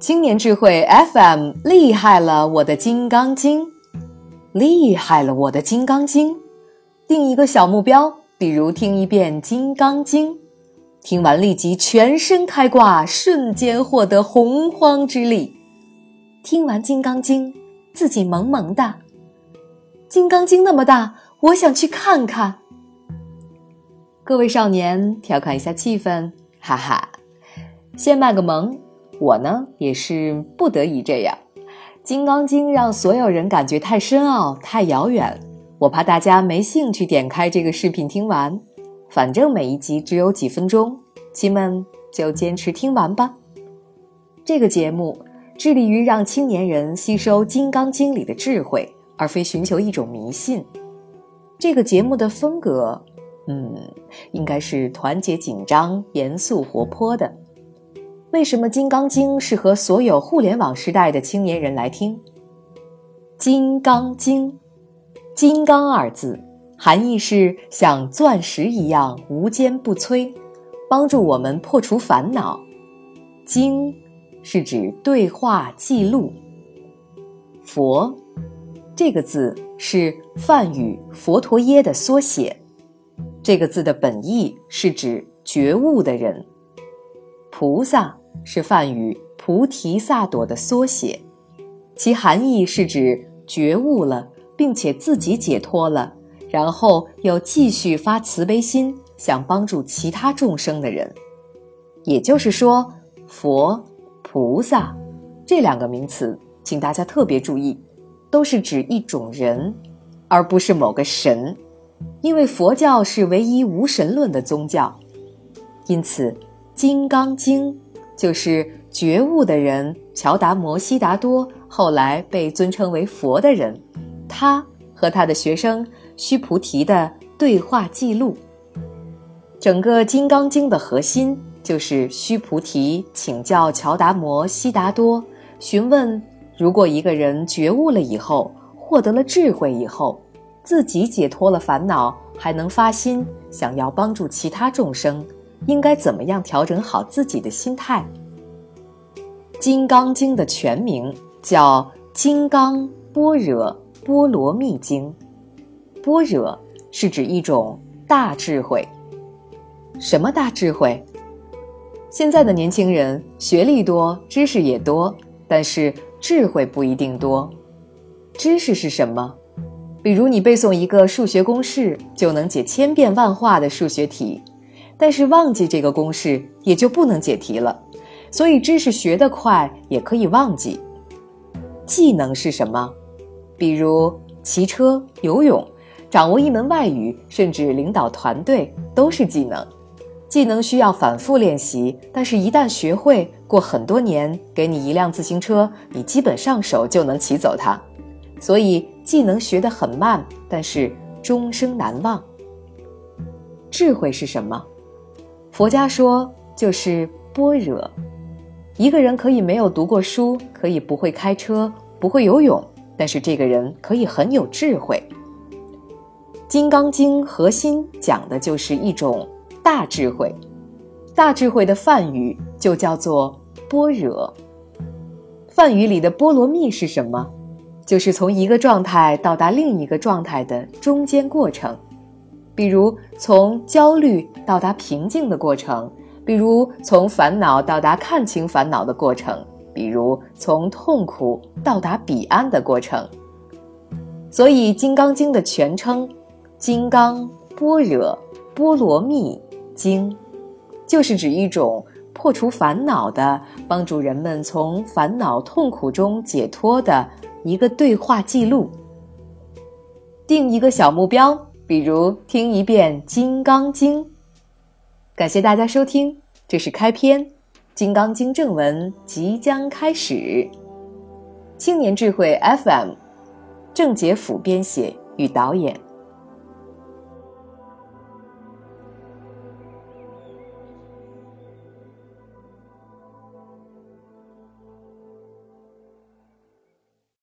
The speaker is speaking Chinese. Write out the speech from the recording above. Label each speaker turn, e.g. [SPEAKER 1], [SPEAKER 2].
[SPEAKER 1] 青年智慧 FM 厉害了，我的金刚经，厉害了，我的金刚经。定一个小目标，比如听一遍《金刚经》，听完立即全身开挂，瞬间获得洪荒之力。听完《金刚经》，自己萌萌的，《金刚经》那么大，我想去看看。各位少年，调侃一下气氛，哈哈，先卖个萌。我呢也是不得已这样，《金刚经》让所有人感觉太深奥、太遥远，我怕大家没兴趣点开这个视频听完。反正每一集只有几分钟，亲们就坚持听完吧。这个节目致力于让青年人吸收《金刚经》里的智慧，而非寻求一种迷信。这个节目的风格，嗯，应该是团结、紧张、严肃、活泼的。为什么《金刚经》适合所有互联网时代的青年人来听？《金刚经》，“金刚”二字含义是像钻石一样无坚不摧，帮助我们破除烦恼。经是指对话记录。佛这个字是梵语“佛陀耶”的缩写，这个字的本意是指觉悟的人。菩萨。是梵语“菩提萨埵”的缩写，其含义是指觉悟了，并且自己解脱了，然后又继续发慈悲心，想帮助其他众生的人。也就是说，佛、菩萨这两个名词，请大家特别注意，都是指一种人，而不是某个神，因为佛教是唯一无神论的宗教。因此，《金刚经》。就是觉悟的人乔达摩悉达多，后来被尊称为佛的人，他和他的学生须菩提的对话记录。整个《金刚经》的核心就是须菩提请教乔达摩悉达多，询问：如果一个人觉悟了以后，获得了智慧以后，自己解脱了烦恼，还能发心想要帮助其他众生。应该怎么样调整好自己的心态？《金刚经》的全名叫《金刚般若波罗蜜经》，般若是指一种大智慧。什么大智慧？现在的年轻人学历多，知识也多，但是智慧不一定多。知识是什么？比如你背诵一个数学公式，就能解千变万化的数学题。但是忘记这个公式也就不能解题了，所以知识学得快也可以忘记。技能是什么？比如骑车、游泳，掌握一门外语，甚至领导团队都是技能。技能需要反复练习，但是一旦学会，过很多年给你一辆自行车，你基本上手就能骑走它。所以技能学得很慢，但是终生难忘。智慧是什么？佛家说，就是般若。一个人可以没有读过书，可以不会开车，不会游泳，但是这个人可以很有智慧。《金刚经》核心讲的就是一种大智慧，大智慧的梵语就叫做般若。梵语里的波罗蜜是什么？就是从一个状态到达另一个状态的中间过程。比如从焦虑到达平静的过程，比如从烦恼到达看清烦恼的过程，比如从痛苦到达彼岸的过程。所以《金刚经》的全称《金刚般若波罗蜜经》，就是指一种破除烦恼的、帮助人们从烦恼痛苦中解脱的一个对话记录。定一个小目标。比如听一遍《金刚经》，感谢大家收听，这是开篇，《金刚经》正文即将开始。青年智慧 FM，郑杰甫编写与导演。